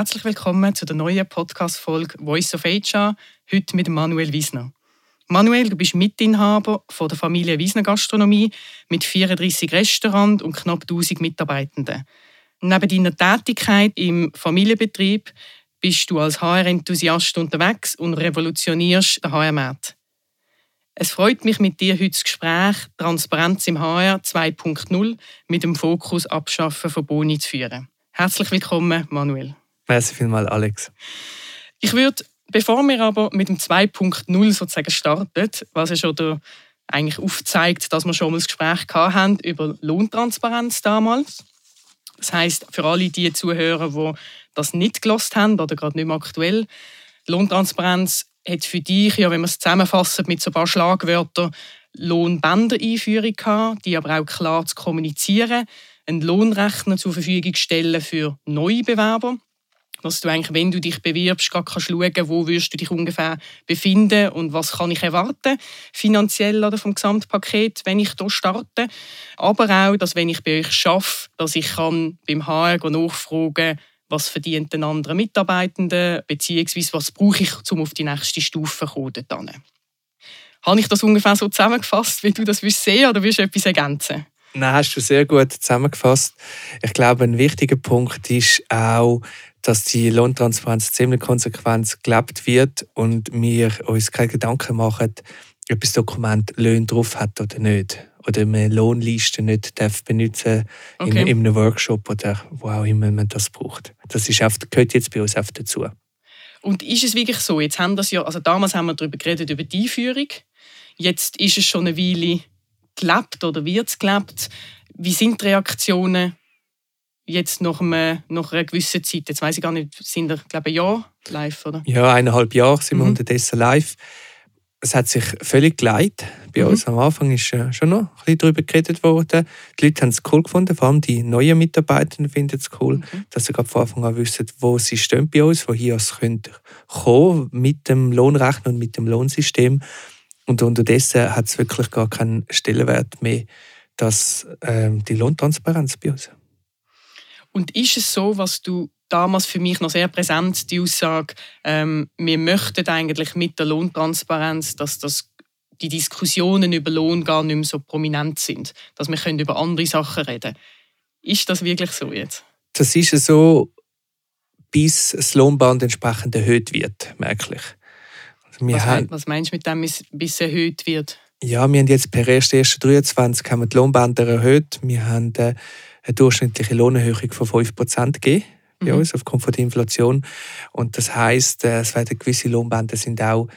herzlich willkommen zu der neuen Podcast-Folge Voice of HR, heute mit Manuel Wiesner. Manuel, du bist Mitinhaber von der Familie Wiesner Gastronomie mit 34 Restaurants und knapp 1000 Mitarbeitenden. Neben deiner Tätigkeit im Familienbetrieb bist du als HR-Enthusiast unterwegs und revolutionierst den HR-Markt. Es freut mich, mit dir heute das Gespräch Transparenz im HR 2.0 mit dem Fokus Abschaffen von Boni zu führen. Herzlich willkommen, Manuel. Merci vielmals, Alex. Ich würde, bevor wir aber mit dem 2.0 sozusagen starten, was ja schon der, eigentlich aufzeigt, dass wir schon mal das Gespräch haben über Lohntransparenz damals. Das heißt für alle die Zuhörer, die das nicht gelost haben oder gerade nicht mehr aktuell, Lohntransparenz hat für dich, ja, wenn man es zusammenfassen mit so ein paar Schlagwörtern, Lohnbänder-Einführung gehabt, die aber auch klar zu kommunizieren, einen Lohnrechner zur Verfügung stellen für neue Bewerber, dass du eigentlich, wenn du dich bewirbst, gar kannst schauen, wo wirst du dich ungefähr befinden und was kann ich erwarten, finanziell oder vom Gesamtpaket, wenn ich hier starte. Aber auch, dass wenn ich bei euch arbeite, dass ich kann beim HR nachfragen was verdient den anderen Mitarbeitenden, beziehungsweise was brauche ich, um auf die nächste Stufe zu kommen. Habe ich das ungefähr so zusammengefasst, wie du das willst sehen oder willst du etwas ergänzen? Nein, hast du sehr gut zusammengefasst. Ich glaube, ein wichtiger Punkt ist auch, dass die Lohntransparenz ziemlich konsequent gelebt wird und wir uns keine Gedanken machen, ob das Dokument Löhne drauf hat oder nicht oder man Lohnlisten nicht darf benutzen okay. in, in einem Workshop oder wo auch immer man das braucht. Das ist oft, gehört jetzt bei uns oft dazu. Und ist es wirklich so? Jetzt haben das ja, also damals haben wir darüber geredet über die Einführung. Jetzt ist es schon eine Weile gelebt oder wird es gelebt. Wie sind die Reaktionen jetzt nach, einem, nach einer gewissen Zeit? Jetzt weiß ich gar nicht, sind wir, glaube ich, ein Jahr live, oder? Ja, eineinhalb Jahre sind wir mhm. unterdessen live es hat sich völlig geleitet. Bei mhm. uns am Anfang ist äh, schon noch ein bisschen darüber geredet worden. Die Leute haben es cool gefunden, vor allem die neuen Mitarbeiter finden es cool, mhm. dass sie von Anfang an wissen, wo sie stehen bei uns, woher sie können kommen mit dem Lohnrechner und mit dem Lohnsystem. Und unterdessen hat es wirklich gar keinen Stellenwert mehr, dass ähm, die Lohntransparenz bei uns. Und ist es so, was du damals für mich noch sehr präsent, die Aussage, ähm, wir möchten eigentlich mit der Lohntransparenz, dass das die Diskussionen über Lohn gar nicht mehr so prominent sind, dass wir können über andere Sachen reden Ist das wirklich so jetzt? Das ist so, bis das Lohnband entsprechend erhöht wird, merklich. Also was, haben, was, meinst du mit dem, bis es erhöht wird? Ja, wir haben jetzt per 1.1.23 haben wir die Lohnbänder erhöht. Wir haben äh, eine durchschnittliche Lohnerhöhung von 5% gegeben bei mhm. uns aufgrund von der Inflation. Und das heißt, äh, es werden gewisse Lohnbänder sind auch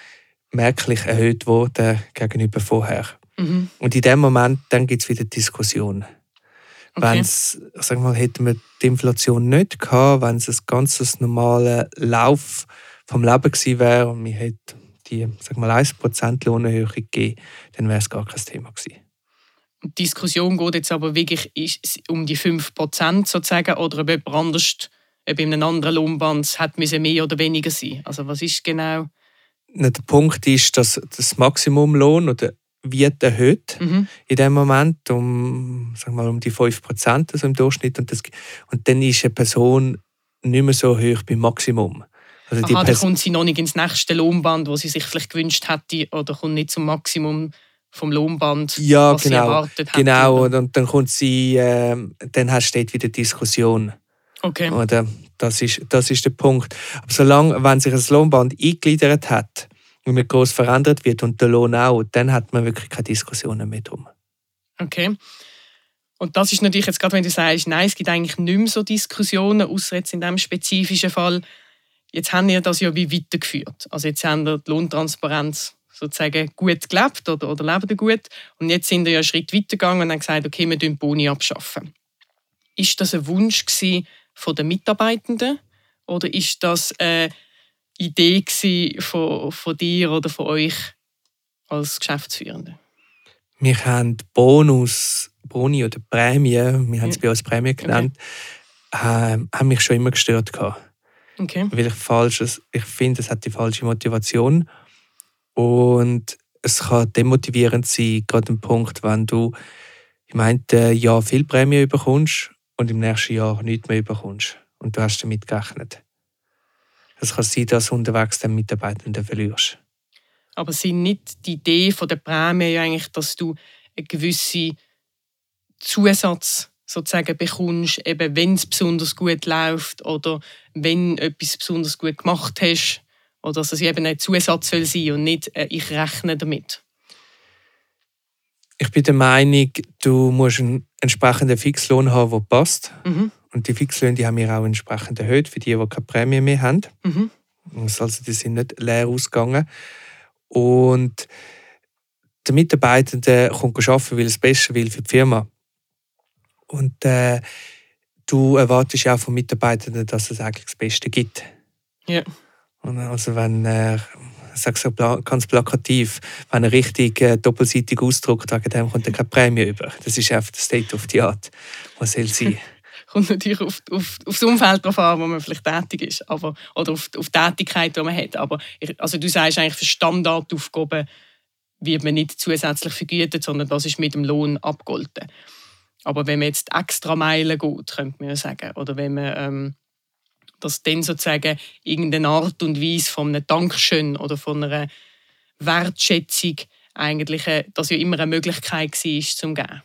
merklich erhöht worden gegenüber vorher. Mhm. Und in dem Moment dann gibt es wieder Diskussion. Okay. Wenn's, sag mal, hätten wir die Inflation nicht gehabt, wenn es ein ganz normaler Lauf vom Leben gewesen wäre und wir hätten die sag mal, 1% Lohnerhöhung gegeben, dann wäre es gar kein Thema gewesen. Die Diskussion geht jetzt aber wirklich um die 5% sozusagen oder ob jemand anders ob in einem anderen Lohnband hat mehr oder weniger sein. Also was ist genau? Der Punkt ist, dass das Maximumlohn oder wird erhöht mhm. in dem Moment um, sagen wir mal, um die 5% also im Durchschnitt. Und, das, und dann ist eine Person nicht mehr so hoch beim Maximum. Also Aha, dann kommt sie noch nicht ins nächste Lohnband, wo sie sich vielleicht gewünscht hätte, oder kommt nicht zum Maximum vom Lohnband, ja, was genau, sie erwartet hätte. Genau, und, und dann kommt sie, äh, dann hast du wieder Diskussion. Okay. Oder? Das, ist, das ist der Punkt. Aber solange, wenn sich ein Lohnband eingegliedert hat und nicht groß verändert wird und der Lohn auch, dann hat man wirklich keine Diskussionen mehr drum. Okay. Und das ist natürlich jetzt gerade, wenn du sagst, nein, es gibt eigentlich nicht mehr so Diskussionen, außer jetzt in diesem spezifischen Fall. Jetzt haben wir das ja wie weitergeführt. Also jetzt haben wir die Lohntransparenz sozusagen gut gelebt oder, oder leben gut. Und jetzt sind wir ja einen Schritt weitergegangen und haben gesagt, okay, wir den Boni abschaffen. Ist das ein Wunsch von den Mitarbeitenden? Oder ist das eine Idee von, von dir oder von euch als Geschäftsführende? Wir haben Bonus, Boni oder Prämie, wir haben es bei uns Prämie genannt, okay. äh, haben mich schon immer gestört. Okay. Weil ich, ich finde, es hat die falsche Motivation. Und es kann demotivierend sein, gerade im Punkt, wenn du im einen Jahr viel Prämie bekommst und im nächsten Jahr nichts mehr bekommst. Und du hast damit gerechnet. Es kann sein, dass du unterwegs den Mitarbeitenden verlierst. Aber sind nicht die Idee von der Prämie eigentlich, dass du einen gewissen Zusatz sozusagen bekommst, eben wenn es besonders gut läuft oder wenn etwas besonders gut gemacht hast, oder dass es eben ein Zusatz soll sein und nicht äh, ich rechne damit. Ich bin der Meinung, du musst einen entsprechenden Fixlohn haben, der passt. Mhm. Und die Fixlöhne die haben wir auch entsprechend erhöht für die, die keine Prämie mehr haben. Mhm. Also die sind nicht leer ausgegangen. Und der Mitarbeitende kommt arbeiten, weil er das Beste will für die Firma. Und äh, du erwartest auch vom Mitarbeitenden, dass es eigentlich das Beste gibt. Ja. Also wenn er, ich so ganz plakativ, wenn er richtig äh, doppelseitig ausdruckt, dem kommt er keine Prämie über. Das ist einfach das State of the Art, was soll sein. kommt natürlich auf, auf, auf das Umfeld drauf an, wo man vielleicht tätig ist, aber, oder auf, auf die Tätigkeit, die man hat. Aber ich, also du sagst eigentlich, für Standardaufgaben wird man nicht zusätzlich vergütet, sondern das ist mit dem Lohn abgegolten. Aber wenn man jetzt extra Meilen geht, könnte man ja sagen, oder wenn man ähm, das dann sozusagen irgendeine Art und Weise von einem Dankeschön oder von einer Wertschätzung eigentlich, äh, das ja immer eine Möglichkeit war, zum geben.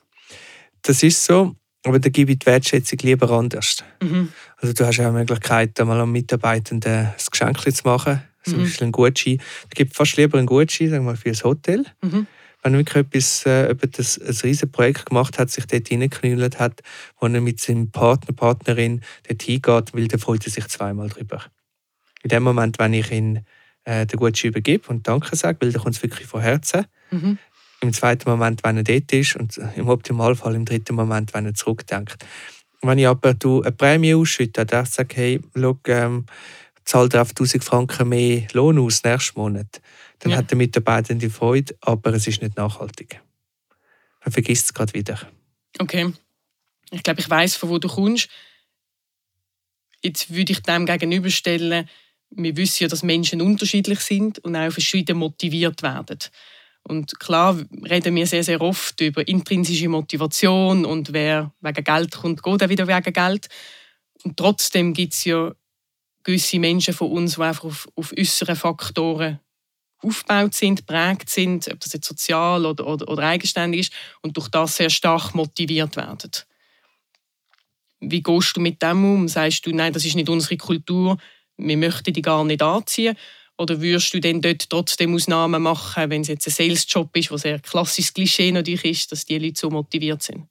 Das ist so. Aber da gebe ich die Wertschätzung lieber anders. Mhm. Also du hast ja auch die Möglichkeit, einmal einem Mitarbeitenden ein Geschenk zu machen, zum mhm. Beispiel einen Gutschein. Ich gebe fast lieber einen Gutschein sagen wir, für ein Hotel. Mhm. Wenn er wirklich etwas, äh, das, ein riesiges Projekt gemacht hat, sich dort hineingeknüllt hat, wo er mit seinem Partner, Partnerin dort hingeht, weil dann freut er sich zweimal drüber. In dem Moment, wenn ich ihn äh, den Gutschein übergebe und Danke sage, weil dann kommt es wirklich von Herzen, mhm im zweiten Moment, wenn er dort ist und im Optimalfall im dritten Moment, wenn er zurückdenkt. Wenn ich aber du eine Prämie ausschütte, dann sage hey, schau, ähm, zahl dir auf 1000 Franken mehr Lohn aus nächsten Monat, dann ja. hat der Mitarbeiter die Freude, aber es ist nicht nachhaltig. Man vergisst es gerade wieder. Okay. Ich glaube, ich weiß, von wo du kommst. Jetzt würde ich dem gegenüberstellen, wir wissen ja, dass Menschen unterschiedlich sind und auch verschieden motiviert werden. Und klar reden wir sehr, sehr oft über intrinsische Motivation und wer wegen Geld kommt, geht auch wieder wegen Geld. Und trotzdem gibt es ja gewisse Menschen von uns, die einfach auf, auf äußere Faktoren aufgebaut sind, prägt sind, ob das jetzt sozial oder, oder, oder eigenständig ist und durch das sehr stark motiviert werden. Wie gehst du mit dem um? Sagst du, nein, das ist nicht unsere Kultur, wir möchten die gar nicht anziehen? Oder würdest du denn dort trotzdem Ausnahmen machen, wenn es jetzt ein Sales-Job ist, was sehr klassisches Klischee natürlich ist, dass die Leute so motiviert sind?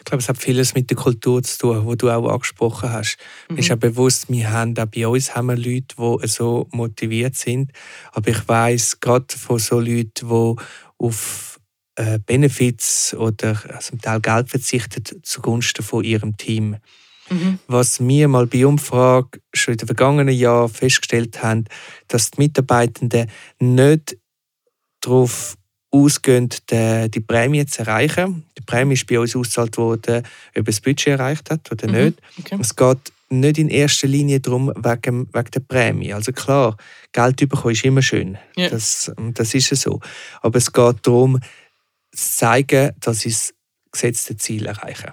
Ich glaube, es hat vieles mit der Kultur zu tun, wo du auch angesprochen hast. Mhm. Mir ist auch bewusst, wir haben auch bei uns haben wir Leute, die so motiviert sind. Aber ich weiß gerade von so Leuten, die auf äh, Benefits oder also zum Teil Geld verzichten zugunsten von ihrem Team. Mhm. Was wir mal bei Umfrage schon in den vergangenen Jahren festgestellt haben, dass die Mitarbeitenden nicht darauf ausgehen, die, Prämie zu erreichen. Die Prämie ist bei uns ausgezahlt worden, ob das Budget erreicht hat oder mhm. nicht. Okay. Es geht nicht in erster Linie darum, wegen, wegen der Prämie. Also klar, Geld bekommen ist immer schön. Yeah. Das, das ist so. Aber es geht darum, zu zeigen, dass sie das gesetzte Ziel erreichen.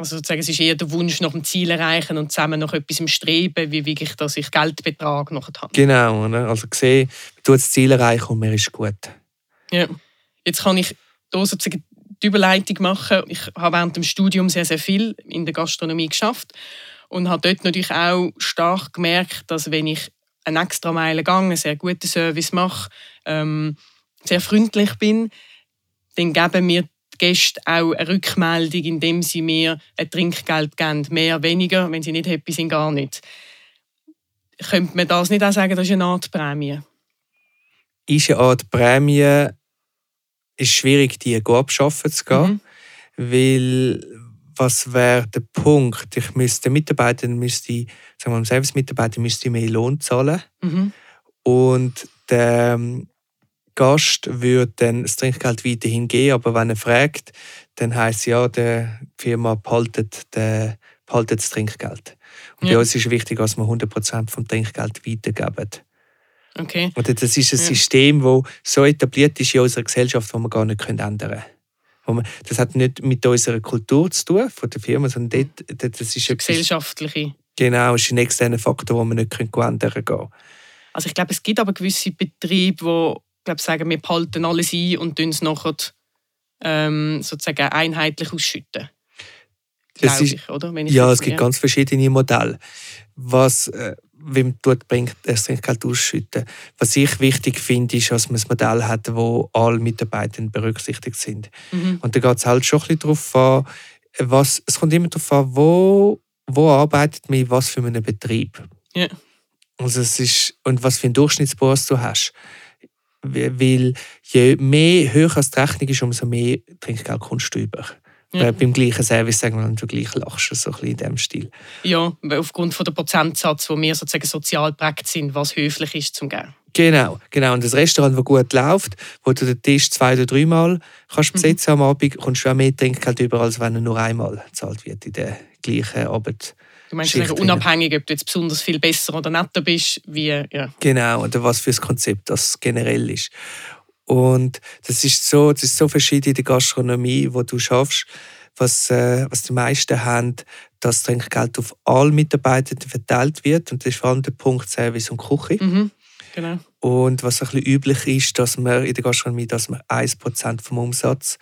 Also sozusagen, es ist eher der Wunsch nach dem Ziel erreichen und zusammen nach etwas im Streben, wie wirklich, dass ich Geldbetrag noch habe. Genau, also gesehen, du das Ziel erreichen und mir ist gut. Ja, jetzt kann ich hier sozusagen die Überleitung machen. Ich habe während dem Studium sehr, sehr viel in der Gastronomie geschafft und habe dort natürlich auch stark gemerkt, dass wenn ich eine extra Meile gehe, einen sehr guten Service mache, ähm, sehr freundlich bin, dann geben mir Gäste auch eine Rückmeldung, indem sie mir ein Trinkgeld geben. Mehr, weniger, wenn sie nicht happy sind, gar nicht. Könnte man das nicht auch sagen, das ist eine Art Prämie? Ist eine Art Prämie, ist schwierig, die abschaffen zu gehen, mhm. weil was wäre der Punkt? Ich müsste Mitarbeiter müsste, sagen wir, Service-Mitarbeiter müsste mehr Lohn zahlen mhm. und der Gast würde dann das Trinkgeld weiterhin geben, aber wenn er fragt, dann heisst es ja, die Firma behaltet, die, behaltet das Trinkgeld. Und ja. bei uns ist es wichtig, dass wir 100% vom Trinkgeld weitergeben. Okay. Und das ist ein ja. System, das so etabliert ist in unserer Gesellschaft, das wir gar nicht ändern können. Das hat nicht mit unserer Kultur zu tun, von der Firma, sondern dort, das ist gesellschaftliche Genau, das ist ein externer Faktor, den wir nicht ändern können. Also ich glaube, es gibt aber gewisse Betriebe, die glaube, sagen, wir behalten alles ein und es nachher ähm, sozusagen einheitlich ausschütten. Das ist, ich, oder? ja, es gibt ganz verschiedene Modelle. Was, äh, man dort bringt, das Trinkgeld ausschütten. Was ich wichtig finde, ist, dass man ein Modell hat, wo alle Mitarbeiter berücksichtigt sind. Mhm. Und da geht es halt schon ein bisschen darauf an, was, es kommt immer darauf an, wo, wo arbeitet man in was für einem Betrieb. Ja. Also es ist, und was für einen Durchschnittsboss du hast. Weil je mehr höher die Rechnung ist, umso mehr Trinkgeld kommst du über. Ja. beim gleichen Service sagen wir, du gleich lachst, so ein bisschen in diesem Stil. Ja, aufgrund von der Prozentsatz, wo wir sozusagen sozial prägt sind, was höflich ist zum Geben. Genau, genau. Und das Restaurant, das gut läuft, wo du den Tisch zwei oder dreimal kannst mhm. besetzen mhm. am Abend, kommst du auch mehr Trinkgeld über, als wenn er nur einmal gezahlt wird in der gleichen Abend. Du meinst sagen, unabhängig, ob du jetzt besonders viel besser oder netter bist, wie ja. Genau, oder was für ein Konzept das generell ist. Und das ist so, das ist so verschieden in der Gastronomie, wo du schaffst, was, äh, was die meisten haben, dass Trinkgeld auf alle Mitarbeiter verteilt wird. Und das ist vor allem der Punkt Service und Küche. Mhm, genau. Und was ein bisschen üblich ist, dass man in der Gastronomie, dass man 1% vom Umsatz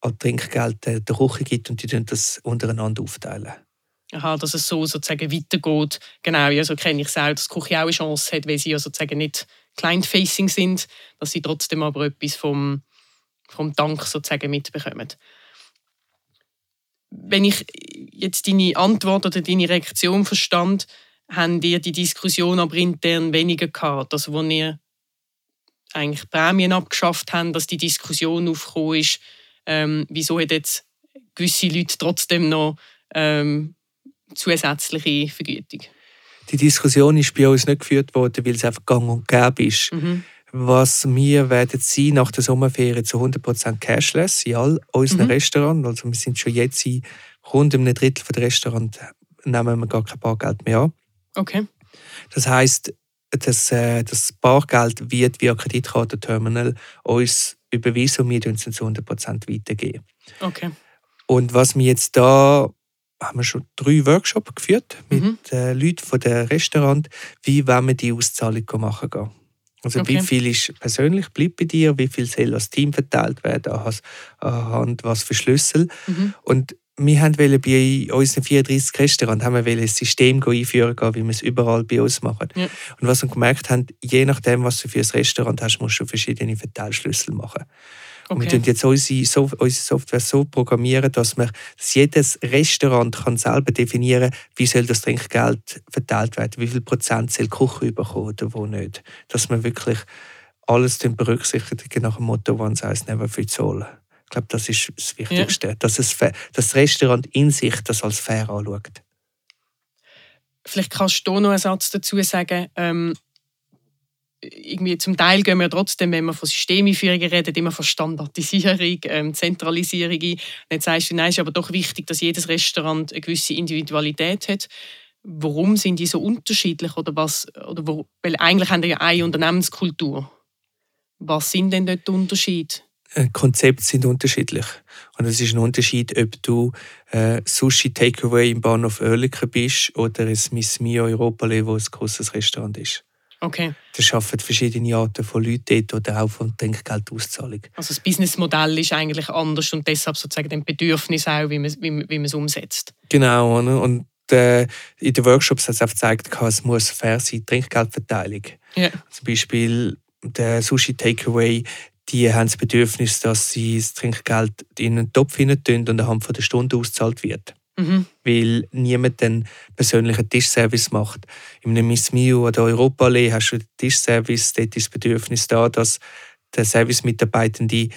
an Trinkgeld der Küche gibt und die das untereinander aufteilen. Aha, dass es so sozusagen weitergeht. Genau, ja, so kenne ich es auch, dass die Küche auch eine Chance hat, weil sie ja sozusagen nicht client-facing sind, dass sie trotzdem aber etwas vom, vom Dank sozusagen mitbekommen. Wenn ich jetzt deine Antwort oder deine Reaktion verstand, haben ihr die Diskussion aber intern weniger gehabt, also wo ihr eigentlich Prämien abgeschafft haben, dass die Diskussion aufgekommen ist, ähm, wieso hat jetzt gewisse Leute trotzdem noch ähm, zusätzliche Vergütung? Die Diskussion ist bei uns nicht geführt worden, weil es einfach gang und gäbe ist. Mhm. Was wir werden sein nach der Sommerferien zu 100% cashless in all unseren mhm. Restaurants. Also wir sind schon jetzt in rund einem Drittel der Restaurants nehmen wir gar kein Bargeld mehr an. Okay. Das heißt, das, äh, das Bargeld wird via Kreditkartenterminal uns überwiesen und wir uns zu 100% weitergeben. Okay. Und was wir jetzt da haben wir schon drei Workshops geführt mit mhm. äh, Leuten von dem Restaurant, wie wollen wir die Auszahlung machen gehen. Also okay. wie viel ist persönlich bleibt bei dir, wie viel soll als Team verteilt werden, anhand was für Schlüssel. Mhm. Und wir haben bei unseren 34 Restaurants haben wir ein System einführen, wie wir es überall bei uns machen. Ja. Und was wir gemerkt haben, je nachdem, was du für ein Restaurant hast, musst du verschiedene Verteilschlüssel machen. Okay. Wir jetzt unsere, unsere Software so programmieren, dass, man, dass jedes Restaurant kann selber definieren wie soll das Trinkgeld verteilt werden, wie viel Prozent soll die Küche bekommen oder wo nicht. Dass man wirklich alles berücksichtigt nach dem Motto «One size never fits all». Ich glaube, das ist das Wichtigste, ja. dass, es, das Restaurant in sich das als fair anschaut. Vielleicht kannst du noch einen Satz dazu sagen. Ähm irgendwie zum Teil gehen wir trotzdem, wenn wir von Systemeinführungen reden, immer von Standardisierung, ähm, Zentralisierung ein. Und jetzt sagst du, nein, es ist aber doch wichtig, dass jedes Restaurant eine gewisse Individualität hat. Warum sind die so unterschiedlich? Oder was, oder wo, weil eigentlich haben wir ja eine Unternehmenskultur. Was sind denn dort die Unterschiede? Äh, Konzepte sind unterschiedlich. Und es ist ein Unterschied, ob du äh, Sushi Takeaway im Bahnhof Oerlikon bist oder ein Miss Mio Europa, wo ein großes Restaurant ist. Okay. Da arbeiten verschiedene Arten von Leuten dort oder auch von Trinkgeldauszahlung. Also das Businessmodell ist eigentlich anders und deshalb sozusagen dem Bedürfnis auch, wie man, wie, wie man es umsetzt. Genau. Und äh, in den Workshops hat es auch gezeigt, es muss fair sein, Trinkgeldverteilung. Ja. Zum Beispiel der Sushi Takeaway, die haben das Bedürfnis, dass sie das Trinkgeld in einen Topf hinein und anhand von der Stunde ausgezahlt wird. Mhm. Weil niemand den persönlichen Tischservice macht. In einem Miss Mio oder Europa Allee hast du den Tischservice, dort ist das Bedürfnis da, dass der Servicemitarbeitende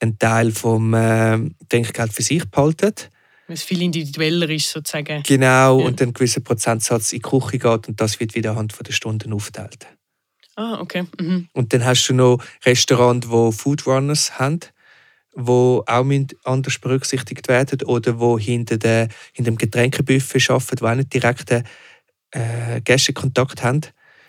einen Teil vom äh, Trinkgeld für sich behaltet. Weil es viel individueller ist, sozusagen. Genau, ja. und ein gewisser Prozentsatz in die Küche geht und das wird wieder anhand der Stunden aufteilt. Ah, okay. Mhm. Und dann hast du noch Restaurants, die Foodrunners haben wo auch anders berücksichtigt werden oder wo hinter, der, hinter dem Getränkebuffet arbeiten, die auch nicht direkten äh, Gästekontakt haben.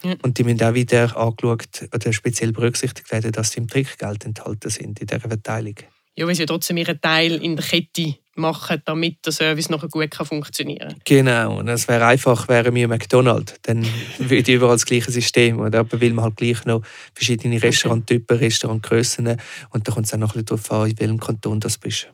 Ja. Und die müssen auch wieder angeschaut oder speziell berücksichtigt werden, dass sie im Trinkgeld enthalten sind, in dieser Verteilung. Ja, weil sie ja trotzdem ihren Teil in der Kette machen, damit der Service noch gut kann funktionieren kann. Genau, und es wäre einfach, wären wir McDonald's, dann würde überall das gleiche System. Oder? Aber will man halt gleich noch verschiedene Restauranttypen. Restaurantgrössen und da kommt es auch noch ein bisschen darauf an, in welchem Kanton das bist.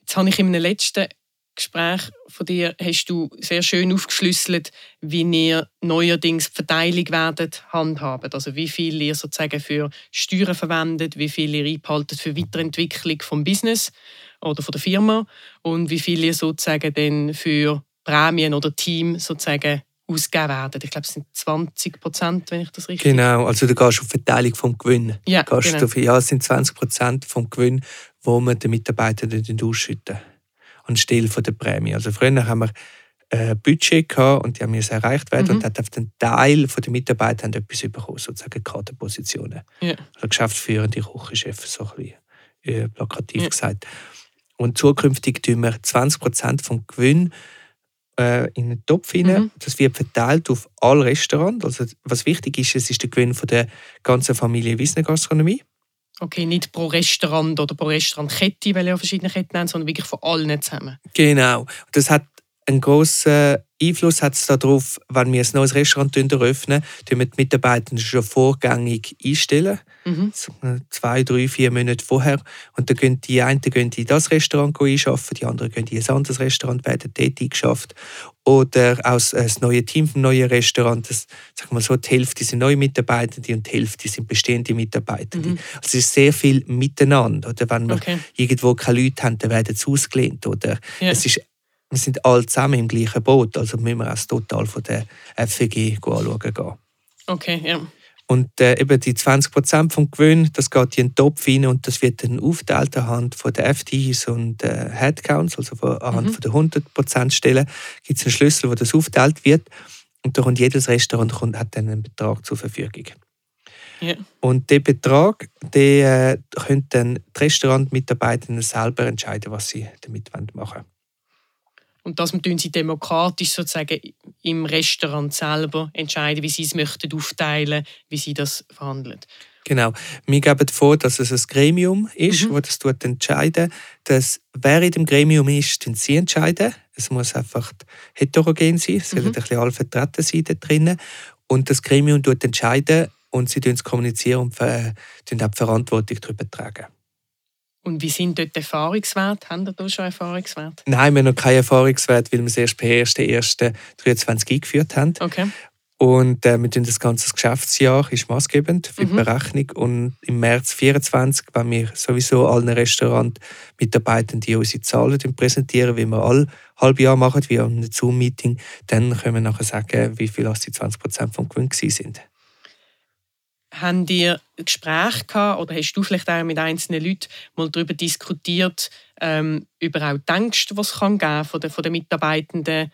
Jetzt habe ich in einem letzten Gespräch von dir hast du sehr schön aufgeschlüsselt, wie ihr neuerdings die Verteilung werdet handhaben. Also wie viel ihr sozusagen für Steuern verwendet, wie viel ihr einbehaltet für Weiterentwicklung vom Business oder von der Firma und wie viel ihr sozusagen dann für Prämien oder Team sozusagen ausgeben werden. Ich glaube, es sind 20 Prozent, wenn ich das richtig Genau, also du gehst auf Verteilung vom Gewinn. Ja, genau. auf, ja es sind 20 Prozent vom Gewinn, wo wir den Mitarbeitern ausschütten anstelle von der Prämie. Also früher haben wir ein Budget gehabt und die haben erreicht werden mhm. und hat auf den Teil der Mitarbeiter etwas bekommen, sozusagen Kaderpositionen. Ja. Also geschäftsführende Küchenchef, so ein bisschen äh, plakativ ja. gesagt. Und zukünftig tun wir 20 Prozent vom Gewinn äh, in den Topf rein. Mhm. Das wird verteilt auf alle Restaurants. Also, was wichtig ist, es ist der Gewinn von der ganzen Familie Wiesner Gastronomie. Okay, nicht pro Restaurant oder pro Restaurantkette, weil ihr verschiedene Ketten haben, sondern wirklich von allen zusammen. Genau. Das hat einen grossen Einfluss hat es darauf, wenn wir ein neues Restaurant eröffnen, tun wir die Mitarbeiter schon vorgängig einstellen. Mhm. Zwei, drei, vier Monate vorher. Und dann gehen die einen gehen in das Restaurant einschaffen, die anderen gehen in ein anderes Restaurant, werden dort eingeschafft. Oder aus das neue Team vom neuen Restaurant, das, sagen wir so, die Hälfte sind neue Mitarbeitende und die Hälfte sind bestehende Mitarbeitende. Mhm. Also es ist sehr viel miteinander. Oder wenn wir okay. irgendwo keine Leute haben, dann werden sie ausgelehnt. Oder ja. es ist wir sind alle zusammen im gleichen Boot, also müssen wir auch das Total von der FEG anschauen gehen. Okay, ja. Und äh, eben die 20 Prozent vom Gewinn, das geht in den Topf rein und das wird dann aufgeteilt anhand von der FTs und äh, Headcounts, also von, anhand mhm. von der 100 Prozent Stellen gibt es einen Schlüssel, wo das aufgeteilt wird und da kommt jedes Restaurant kommt, hat dann einen Betrag zur Verfügung. Ja. Und der Betrag, der äh, können dann die Restaurantmitarbeiter selber entscheiden, was sie damit machen wollen. Und das tun sie demokratisch sozusagen im Restaurant selber entscheiden, wie sie es möchten aufteilen, wie sie das verhandeln. Genau. Wir geben vor, dass es ein Gremium ist, mhm. das das entscheidet. Dass, wer in dem Gremium ist, den sie entscheiden. Es muss einfach heterogen sein, es sollen mhm. ein bisschen alle vertreten sein da drinnen. Und das Gremium entscheidet und sie kommunizieren und äh, die Verantwortung darüber tragen. Und wie sind dort Erfahrungswerte? Haben Sie da schon Erfahrungswerte? Nein, wir haben noch keinen Erfahrungswert, weil wir es erst per 1.1.23 eingeführt haben. Okay. Und äh, wir tun das ganze Geschäftsjahr ist maßgebend für die mhm. Berechnung. Und im März 2024, wenn wir sowieso allen Restaurantmitarbeitern die unsere Zahlen präsentieren, wie wir alle halb Jahr machen, wie an einem Zoom-Meeting, dann können wir nachher sagen, wie viel die 20 Prozent vom Gewinn sind haben ihr Gespräche gehabt oder hast du vielleicht auch mit einzelnen Leuten mal darüber diskutiert, ähm, über auch die Ängste, die es kann geben von den, von den Mitarbeitenden,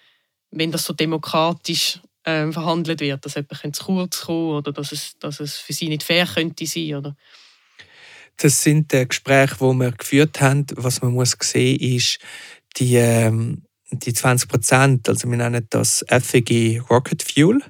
wenn das so demokratisch ähm, verhandelt wird, dass jemand zu kurz kommen oder dass es, dass es für sie nicht fair könnte sein, oder? Das sind die Gespräche, die wir geführt haben. Was man muss sehen ist, die, ähm, die 20 Prozent, also wir nennen das FEG Rocket Fuel.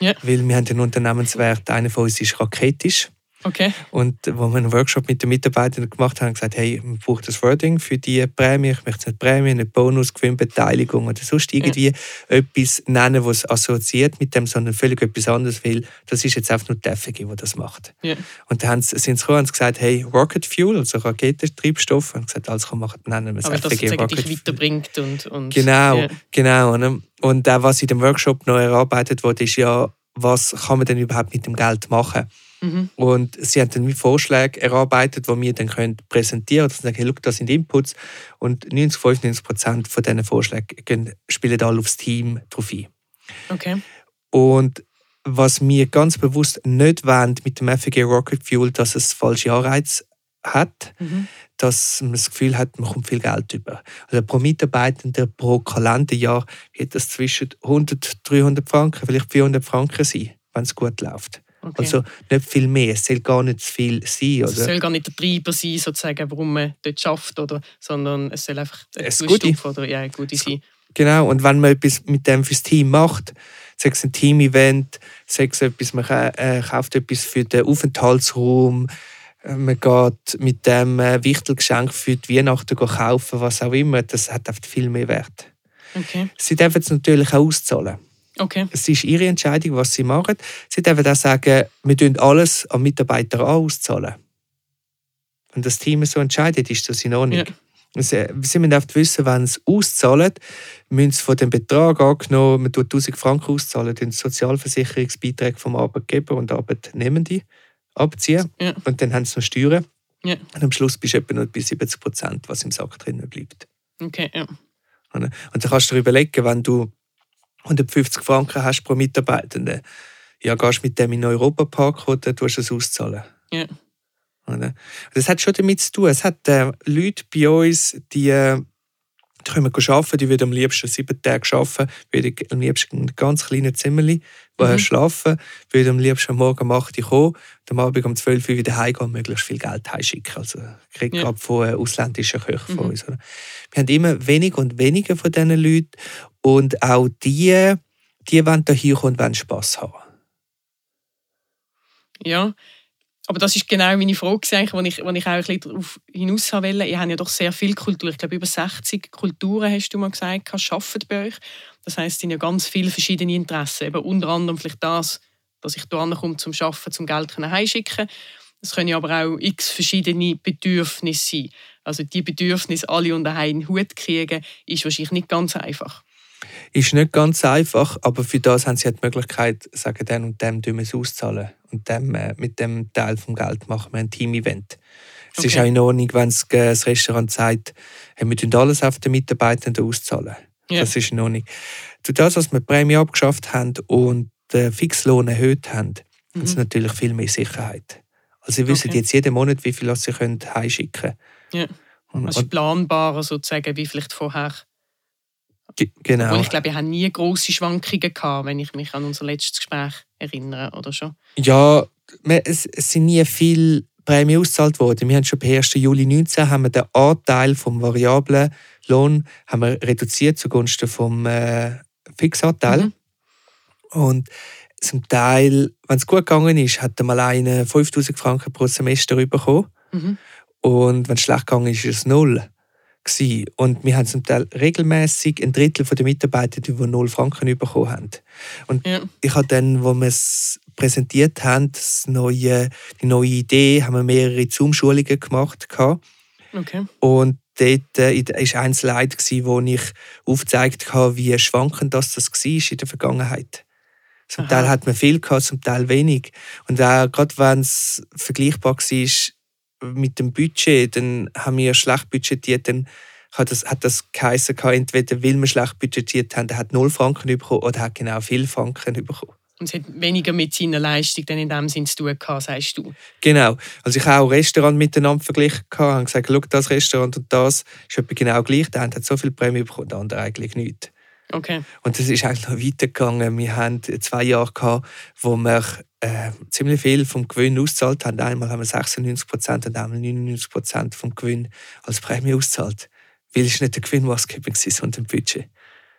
Ja. Weil wir haben den Unternehmenswert, einer von uns ist raketisch. Okay. Und wo wir einen Workshop mit den Mitarbeitern gemacht haben, haben gesagt, hey, man braucht das Wording für die Prämie. Ich möchte nicht Prämie, nicht Bonus, Gewinnbeteiligung oder sonst irgendwie ja. etwas nennen, was assoziiert mit dem, sondern völlig etwas anderes, weil das ist jetzt einfach nur die FG, die das macht. Ja. Und dann sind sie gekommen und gesagt, hey, Rocket Fuel, also Raketentreibstoff, und gesagt, alles kann man nennen wir es Aber FG, das Rocket dich weiterbringt und, und Genau, ja. genau. Und, und auch was in dem Workshop noch erarbeitet wurde, ist ja, was kann man denn überhaupt mit dem Geld machen? Mhm. Und sie haben dann Vorschläge erarbeitet, die wir dann können präsentieren können. sagen, hey, look, das sind Inputs. Und 90, 95 Prozent von diesen Vorschlägen spielen alle aufs Team drauf ein. Okay. Und was wir ganz bewusst nicht wollen mit dem FG Rocket Fuel, dass es falsche Anreize hat, mhm. dass man das Gefühl hat, man kommt viel Geld über. Also pro Mitarbeitender pro Kalenderjahr wird das zwischen 100, 300 Franken, vielleicht 400 Franken sein, wenn es gut läuft. Okay. Also nicht viel mehr, es soll gar nicht zu viel sein. Also es soll gar nicht der Treiber sein, sozusagen, warum man dort schafft, oder, sondern es soll einfach ein gute. oder ja, ein gute sein. Genau, und wenn man etwas mit dem fürs Team macht, sei es ein Team-Event, sei es etwas, man äh, kauft etwas für den Aufenthaltsraum, man geht mit dem äh, Wichtelgeschenk für die Weihnachten kaufen, was auch immer, das hat oft viel mehr Wert. Okay. Sie dürfen es natürlich auch auszahlen. Okay. Es ist ihre Entscheidung, was sie machen. Sie dürfen auch sagen, wir tun alles am Mitarbeiter auszahlen. Wenn das Team so entscheidet, ist das in Ordnung. Ja. Sie, sie müssen oft wissen, wenn sie auszahlen, müssen sie von dem Betrag angenommen, man tut 1000 Franken auszahlen, den Sozialversicherungsbeiträge vom Arbeitgeber und Arbeitnehmende abziehen. Ja. Und dann haben sie noch Steuern. Ja. Und am Schluss bist du etwa noch bei 70 Prozent, was im Sack drinnen bleibt. Okay, ja. Und dann kannst du dir überlegen, wenn du 150 Franken hast pro Mitarbeitenden, ja, gehst mit dem in den Europapark oder tust du es auszahlen. Ja. Das hat schon damit zu tun. Es hat äh, Leute bei uns, die, äh, die können arbeiten, die würden am liebsten sieben Tage arbeiten, würden am liebsten in einem ganz kleinen Zimmerli Mhm. schlafen, würden am liebsten am Morgen um 8 Uhr kommen, und am Abend um 12 Uhr wieder heimgehen und möglichst viel Geld heimschicken. Also kriegt Ja. von ausländischen Köchen von Mhm. uns. Oder? Wir haben immer weniger und weniger von diesen Leuten und auch die, die wollen da hinkommen und wollen Spass haben. Ja, aber das ist genau meine Frage, wo ich, ich auch ein bisschen darauf hinaus wollte. Ihr habt ja doch sehr viel Kultur. Ich glaube, über 60 Kulturen, hast du mal gesagt, arbeiten bei euch. Das heisst, es sind ja ganz viele verschiedene Interessen. Eben unter anderem vielleicht das, dass ich hier komme zum Arbeiten, zum Geld heimschicken Es können aber auch x verschiedene Bedürfnisse sein. Also die Bedürfnisse alle unter einen Hut kriegen, ist wahrscheinlich nicht ganz einfach. Ist nicht ganz einfach, aber für das haben sie halt die Möglichkeit, sagen, dem und dem tun wir es auszahlen. Und dem, äh, mit dem Teil vom Geld machen wir ein Team-Event. Es ist Okay. auch in Ordnung, wenn das, äh, das Restaurant sagt, hey, wir tun alles auf den Mitarbeitenden auszahlen. Ja. Das ist in Ordnung. Durch das, was wir die Prämie abgeschafft haben und den Fixlohn erhöht haben, haben sie Mhm. natürlich viel mehr Sicherheit. Also sie wissen Okay. jetzt jeden Monat, wie viel sie können heimschicken Ja. können. Also planbarer sozusagen, wie vielleicht vorher. Ge- genau. Und ich glaube, wir haben nie grosse Schwankungen gehabt, wenn ich mich an unser letztes Gespräch erinnere, oder schon? Ja, es, es sind nie viele Prämien ausgezahlt worden. Wir haben schon per 1. Juli 19 haben wir den Anteil vom variablen Lohn haben wir reduziert zugunsten vom äh, Fixanteil. Mhm. Und zum Teil, wenn es gut gegangen ist, hat mal einer 5000 Franken pro Semester bekommen. Mhm. Und wenn es schlecht gegangen ist, ist es null. Gewesen. Und wir haben zum Teil regelmäßig ein Drittel der Mitarbeiter, die null Franken bekommen haben. Und Ja. ich habe dann, wo wir es präsentiert haben, das neue, die neue Idee, haben wir mehrere Zoom-Schulungen gemacht. gehabt. Okay. Und dort war ein Slide, gewesen, wo ich aufgezeigt habe, wie schwankend das, das war in der Vergangenheit. Zum Aha. Teil hat man viel gehabt, zum Teil wenig. Und auch gerade wenn es vergleichbar war mit dem Budget, dann haben wir schlecht budgetiert, dann hat das, hat das geheißen, entweder weil wir schlecht budgetiert haben, der hat 0 Franken bekommen oder hat genau viel Franken bekommen. Und es hat weniger mit seiner Leistung dann in dem Sinn zu tun gehabt, sagst du. Genau. Also ich habe auch Restaurant miteinander verglichen und gesagt, schau, das Restaurant und das ist etwa genau gleich. Der eine hat so viel Prämie bekommen, der andere eigentlich nicht. Okay. Und das ist eigentlich noch weitergegangen. Wir hatten zwei Jahre, gehabt, wo wir äh, ziemlich viel vom Gewinn ausgezahlt haben. Einmal haben wir 96 Prozent und einmal 99 Prozent vom Gewinn als Prämie ausgezahlt. Weil es nicht der Gewinn maßgebend war, sondern das Budget.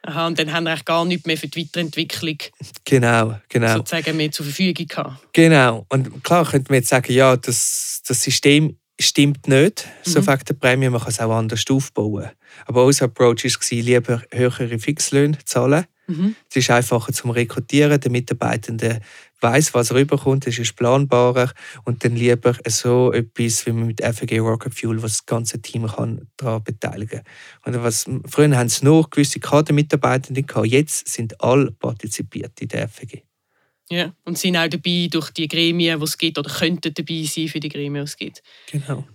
Aha, und dann haben wir eigentlich gar nichts mehr für die Weiterentwicklung Genau, genau. sozusagen mehr zur Verfügung gehabt. Genau. Und klar könnte man jetzt sagen, ja, das, das System stimmt nicht, so Mhm. wegen der Prämie, man kann es auch anders aufbauen. Aber unser Approach war, lieber höhere Fixlöhne zahlen. Mhm. Es ist einfacher zum Rekrutieren, der Mitarbeitende weiß, was er rüberkommt, es ist planbarer und dann lieber so etwas wie mit FG Rocket Fuel, was das ganze Team kann daran beteiligen kann. Was, früher haben es nur gewisse Kadermitarbeitende gehabt, jetzt sind alle partizipiert in der FG. Ja. Und sind auch dabei durch die Gremien, die es gibt, oder könnten dabei sein für die Gremien, die es gibt. Genau.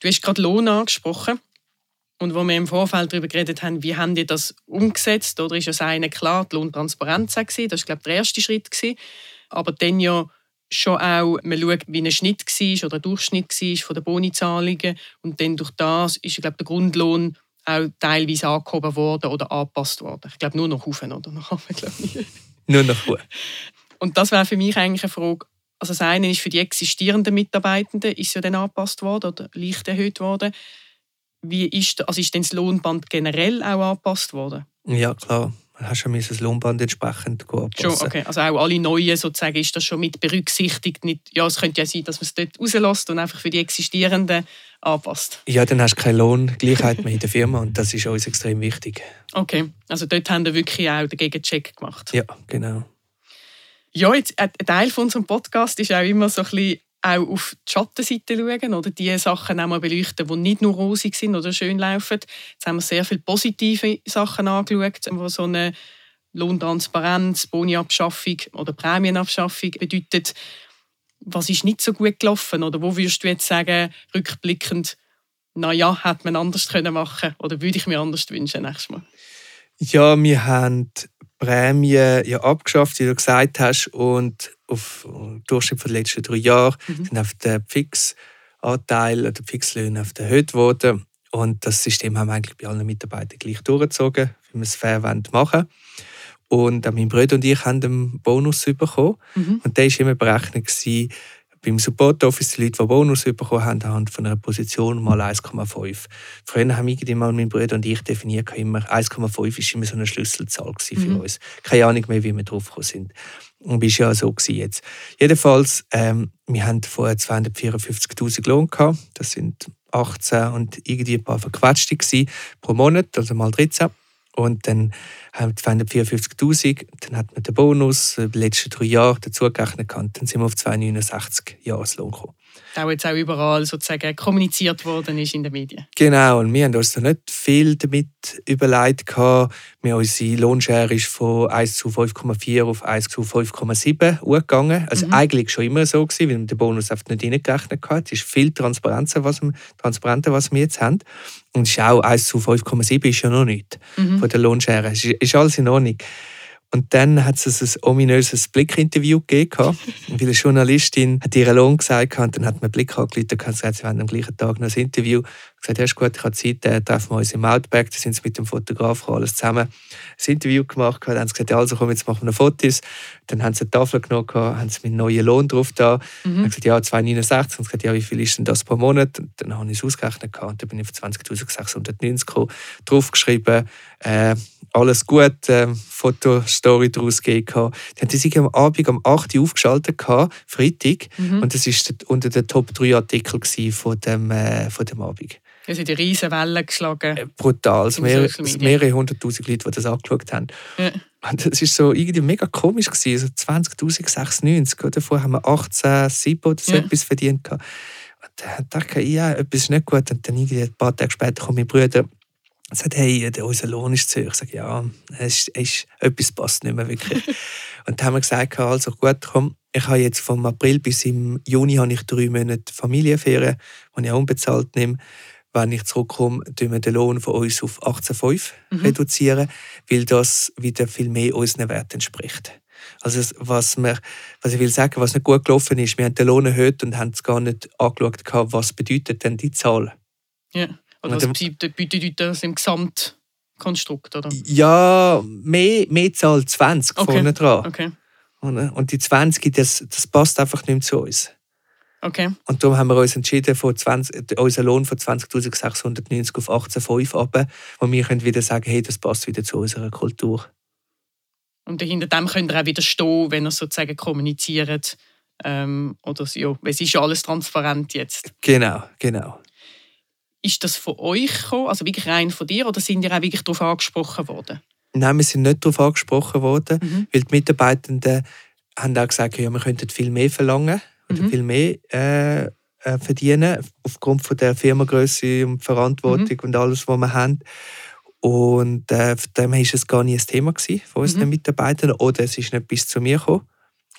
Du hast gerade Lohn angesprochen. Und wo wir im Vorfeld darüber geredet haben, wie haben die das umgesetzt, oder ist ja das eine klar, die Lohntransparenz gewesen. Das war, glaube ich, der erste Schritt. Gewesen. Aber dann ja schon auch, man schaut, wie ein Schnitt war oder ein Durchschnitt war von den Bonizahlungen. Und dann durch das ist, glaube der Grundlohn auch teilweise angehoben worden oder angepasst worden. Ich glaube, nur noch rauf, oder? Unten, glaube ich. Nur noch gut. Und das wäre für mich eigentlich eine Frage. Also das eine ist für die existierenden Mitarbeitenden ist es ja dann angepasst worden oder leicht erhöht worden. Wie ist, also ist denn das Lohnband generell auch angepasst worden? Ja, klar. Hast du das Lohnband entsprechend anpassen. Schon, okay. Also auch alle Neuen sozusagen ist das schon mit berücksichtigt. Nicht, ja, es könnte ja sein, dass man es dort rauslässt und einfach für die Existierenden anpasst. Ja, dann hast du keine Lohngleichheit mehr in der Firma und das ist uns extrem wichtig. Okay, also dort haben wir wirklich auch den Gegencheck gemacht. Ja, genau. Ja, jetzt, ein Teil von unserem Podcast ist auch immer so ein bisschen auch auf die Schattenseite schauen oder die Sachen auch mal beleuchten, die nicht nur rosig sind oder schön laufen. Jetzt haben wir sehr viele positive Sachen angeschaut, wo so eine Lohntransparenz, Boniabschaffung oder Prämienabschaffung bedeutet. Was ist nicht so gut gelaufen oder wo würdest du jetzt sagen, rückblickend, naja, hätte man anders können machen oder würde ich mir anders wünschen nächstes Mal? Ja, wir haben Prämie ja abgeschafft, wie du gesagt hast, und auf Durchschnitt der letzten drei Jahre mhm. sind auf der Fixanteil oder Fixlöhne auf erhöht worden. Und das System haben wir eigentlich bei allen Mitarbeitern gleich durchgezogen, wie wir es fair machen. Und auch mein Bruder und ich haben einen Bonus bekommen. Mhm. Und der war immer berechnet beim Support Office die Leute, die Bonus bekommen haben, anhand von einer Position mal 1,5. Früher haben irgendwie mal mein Bruder und ich definiert, immer 1,5 war immer so eine Schlüsselzahl für mhm. uns. Keine Ahnung mehr, wie wir drauf sind. Und war ja so jetzt. Jedenfalls, ähm, wir haben vorher 254'000 Lohn gehabt. Das sind 18 und irgendwie ein paar verquetschte pro Monat, also mal 13. Und dann haben wir 254'000, dann hat man den Bonus die letzten drei Jahre dazugerechnet, dann sind wir auf 269 Jahreslohn gekommen auch jetzt auch überall sozusagen kommuniziert worden ist in den Medien. Genau, und wir haben uns da nicht viel damit überlegt. Wir, unsere Lohnschere ist von 1 zu 5,4 auf 1 zu 5,7 gegangen. Also mhm. eigentlich schon immer so gewesen, weil wir den Bonus oft nicht reingerechnet haben. Es ist viel transparenter, was wir, transparenter, was wir jetzt haben. Und es ist auch 1 zu 5,7 ist ja noch nicht mhm. von der Lohnschere. Es ist, ist alles in Ordnung. Und dann hat es ein ominöses Blickinterview gegeben, weil eine Journalistin hat ihren Lohn gesagt und dann hat man Blick angerufen und gesagt, sie wollen am gleichen Tag noch ein Interview. Ich gesagt, ja, ist gut, ich habe Zeit, äh, treffen wir uns im Outback. Da sind sie mit dem Fotograf alles zusammen ein Interview gemacht. Dann haben sie gesagt, ja, also komm, jetzt machen wir Fotos. Dann haben sie eine Tafel genommen, haben sie meinen neuen Lohn drauf da. Mhm. Dann gesagt, ja, 2,69. Und gesagt, ja, wie viel ist denn das pro Monat? Und dann habe ich es ausgerechnet und dann bin ich auf 20.690 gekommen, draufgeschrieben, äh, alles gut, äh, Fotostory daraus gegeben. Die haben sich am Abend um 8 Uhr aufgeschaltet, Freitag. Mhm. Und das war unter den Top 3 Artikeln von dem, äh, von dem Abend. Es sind die riesen Wellen geschlagen. Äh, brutal. Es mehrere, mehrere hunderttausend Leute, die das angeschaut haben. Ja. Und das war so irgendwie mega komisch. Gewesen. Also 20.096. Davor haben wir 18, 7 oder so ja. etwas verdient. Und dann dachte ich, ja, etwas ist nicht gut. Und dann irgendwie ein paar Tage später kommt mein Bruder und sagt, hey, unser Lohn ist zu hoch. Ich sage, ja, es ist, ist, etwas passt nicht mehr wirklich. und dann haben wir gesagt, also gut, komm, ich habe jetzt vom April bis im Juni habe ich drei Monate Familienferien, die ich auch unbezahlt nehme wenn ich zurückkomme, reduzieren wir den Lohn von uns auf 18,5 mhm. reduzieren, weil das wieder viel mehr unseren Werten entspricht. Also was, wir, was ich will sagen, was nicht gut gelaufen ist, wir haben den Lohn erhöht und haben es gar nicht angeschaut, was bedeutet denn die Zahl. Ja, oder was bedeutet das im Gesamtkonstrukt, oder? Ja, mehr, mehr Zahl 20 okay. vorne dran. Okay. Und, und die 20, das, das passt einfach nicht zu uns. Okay. Und darum haben wir uns entschieden, von 20, unseren Lohn von 20.690 auf 18,5 runter, wo wir können wieder sagen, hey, das passt wieder zu unserer Kultur. Und hinter dem könnt ihr auch wieder stehen, wenn ihr sozusagen kommuniziert. Ähm, oder ja, es ist ja alles transparent jetzt. Genau, genau. Ist das von euch gekommen, also wirklich rein von dir, oder sind ihr auch wirklich darauf angesprochen worden? Nein, wir sind nicht darauf angesprochen worden, mhm. weil die Mitarbeitenden haben auch gesagt, ja, wir könnten viel mehr verlangen mhm. viel mehr äh, äh, verdienen, aufgrund von der Firmengröße und Verantwortung mhm. und alles, was wir haben. Und äh, von dem war es gar nicht ein Thema von unseren mhm. Mitarbeitern. Oder es ist nicht bis zu mir gekommen.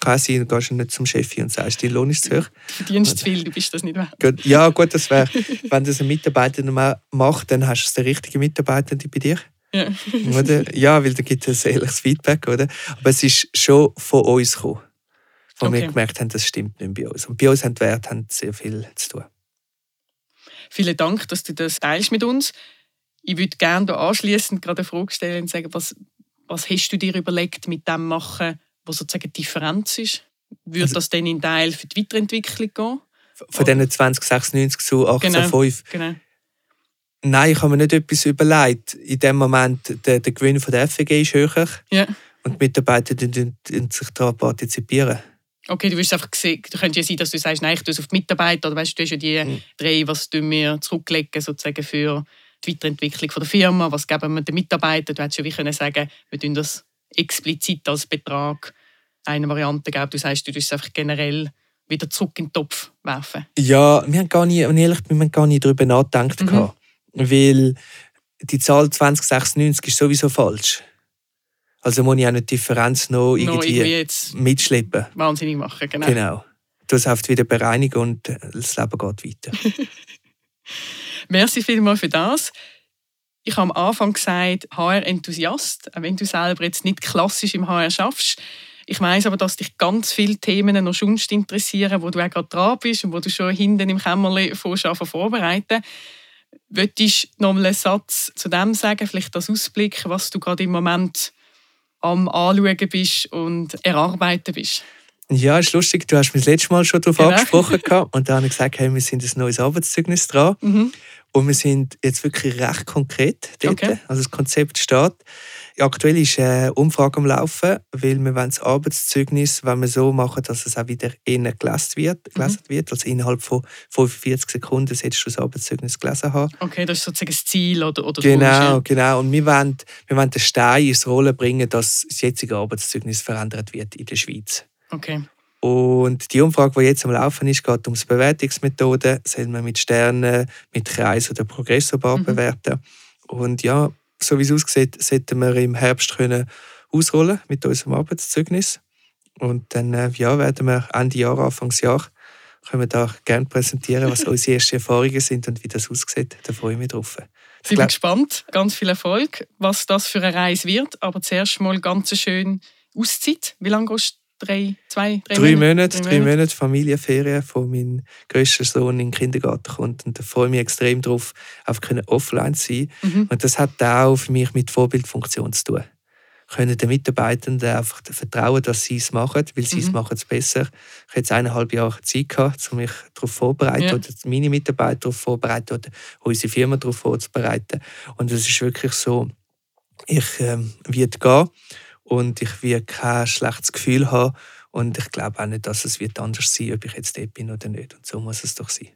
Kann sein, du gehst nicht zum Chef und sagst, dein Lohn ist zu hoch. Du verdienst zu viel, du bist das nicht wert. Ja, gut, das wäre, wenn das ein Mitarbeiter macht, dann hast du es den richtigen Mitarbeiter bei dir. Ja. oder? ja, weil da gibt es ein ehrliches Feedback, oder? Aber es ist schon von uns gekommen wo okay. wir gemerkt haben, das stimmt nicht bei uns. Und bei uns haben die Werte haben sehr viel zu tun. Vielen Dank, dass du das teilst mit uns. Ich würde gerne anschließend gerade eine Frage stellen und sagen, was, was hast du dir überlegt mit dem machen, was sozusagen die Differenz ist? Würde also, das dann in Teil für die Weiterentwicklung gehen? Von diesen 2096 zu 1805? Genau, genau. Nein, ich habe mir nicht etwas überlegt. In dem Moment, der, der Gewinn von der FEG ist höher Ja. und die Mitarbeiter die, sich daran partizipieren. Okay, du willst einfach sehen, du könnte ja sein, dass du sagst, nein, ich tue es auf die Mitarbeiter, oder weißt du, du hast ja die Mhm. drei, was tun wir zurücklegen sozusagen für die Weiterentwicklung von der Firma, was geben wir den Mitarbeitern. Du hättest ja wie können sagen, wir tun das explizit als Betrag eine Variante geben. Du sagst, du tust es einfach generell wieder zurück in den Topf werfen. Ja, wir haben gar ich ehrlich wir haben gar nie darüber nachgedacht. Mhm. gehabt. Weil die Zahl 2096 ist sowieso falsch. Also muss ich auch nicht die Differenz noch Noch irgendwie, irgendwie jetzt mitschleppen. wahnsinnig machen. Genau. Genau. Du hast wieder bereinigen und das Leben geht weiter. Merci vielmals für das. Ich habe am Anfang gesagt, HR-Enthusiast, auch wenn du selber jetzt nicht klassisch im HR schaffst. Ich weiß aber, dass dich ganz viele Themen noch sonst interessieren, wo du auch gerade dran bist und wo du schon hinten im Kämmerlein vorschaffen vorbereiten. Würdest du noch mal einen Satz zu dem sagen, vielleicht als Ausblick, was du gerade im Moment am Anschauen bist und erarbeiten bist? Ja, ist lustig. Du hast mich das letzte Mal schon darauf Genau. angesprochen. gehabt. Und dann habe ich gesagt, hey, wir sind ein neues Arbeitszeugnis dran. Mhm. Und wir sind jetzt wirklich recht konkret dort. Okay. Also das Konzept steht. Aktuell ist eine Umfrage am Laufen, weil wir wollen das Arbeitszeugnis wenn wir so machen, dass es auch wieder innen gelesen wird. Gelesen wird. Also innerhalb von 45 Sekunden solltest du das Arbeitszeugnis gelesen haben. Okay, das ist sozusagen das Ziel oder, oder Genau, genau. Und wir wollen, wir wollen den Stein ins Rollen bringen, dass das jetzige Arbeitszeugnis verändert wird in der Schweiz. Okay. Und die Umfrage, die jetzt am Laufen ist, geht um die Bewertungsmethoden. Soll man mit Sternen, mit Kreis oder Progressorbar Mhm. bewerten? Und ja, so wie es aussieht, sollten wir im Herbst können ausrollen mit unserem Arbeitszeugnis. Und dann äh, ja, werden wir Ende Jahr, Anfangsjahr, können wir da gerne präsentieren, was unsere ersten Erfahrungen sind und wie das aussieht. Da freue ich mich drauf. Ich bin gespannt. Ganz viel Erfolg, was das für eine Reise wird. Aber zuerst mal ganz eine schöne Auszeit. Wie lange gehst? Drei, zwei, drei, Drei Monate? Monate, drei Monate Familienferien von meinem grössten Sohn in den Kindergarten kommt. Und da freue ich mich extrem drauf, einfach können offline zu sein. Mhm. Und das hat auch für mich mit Vorbildfunktion zu tun. Können den Mitarbeitenden einfach vertrauen, dass sie es machen, weil sie es Mhm. machen es besser. Ich habe jetzt eineinhalb Jahre Zeit gehabt, um mich darauf vorzubereiten, Ja. oder meine Mitarbeiter darauf vorzubereiten, oder unsere Firma darauf vorzubereiten. Und es ist wirklich so, ich ähm, werde gehen und ich werde kein schlechtes Gefühl haben. Und ich glaube auch nicht, dass es wird anders sein ob ich jetzt dort bin oder nicht. Und so muss es doch sein.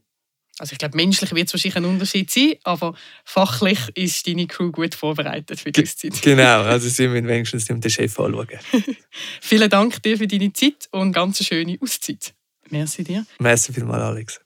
Also ich glaube, menschlich wird es wahrscheinlich ein Unterschied sein, aber fachlich ist deine Crew gut vorbereitet für die Auszeit. Genau, also sie müssen wenigstens nicht den Chef anschauen. Vielen Dank dir für deine Zeit und ganz eine schöne Auszeit. Merci dir. Merci vielmals, Alex.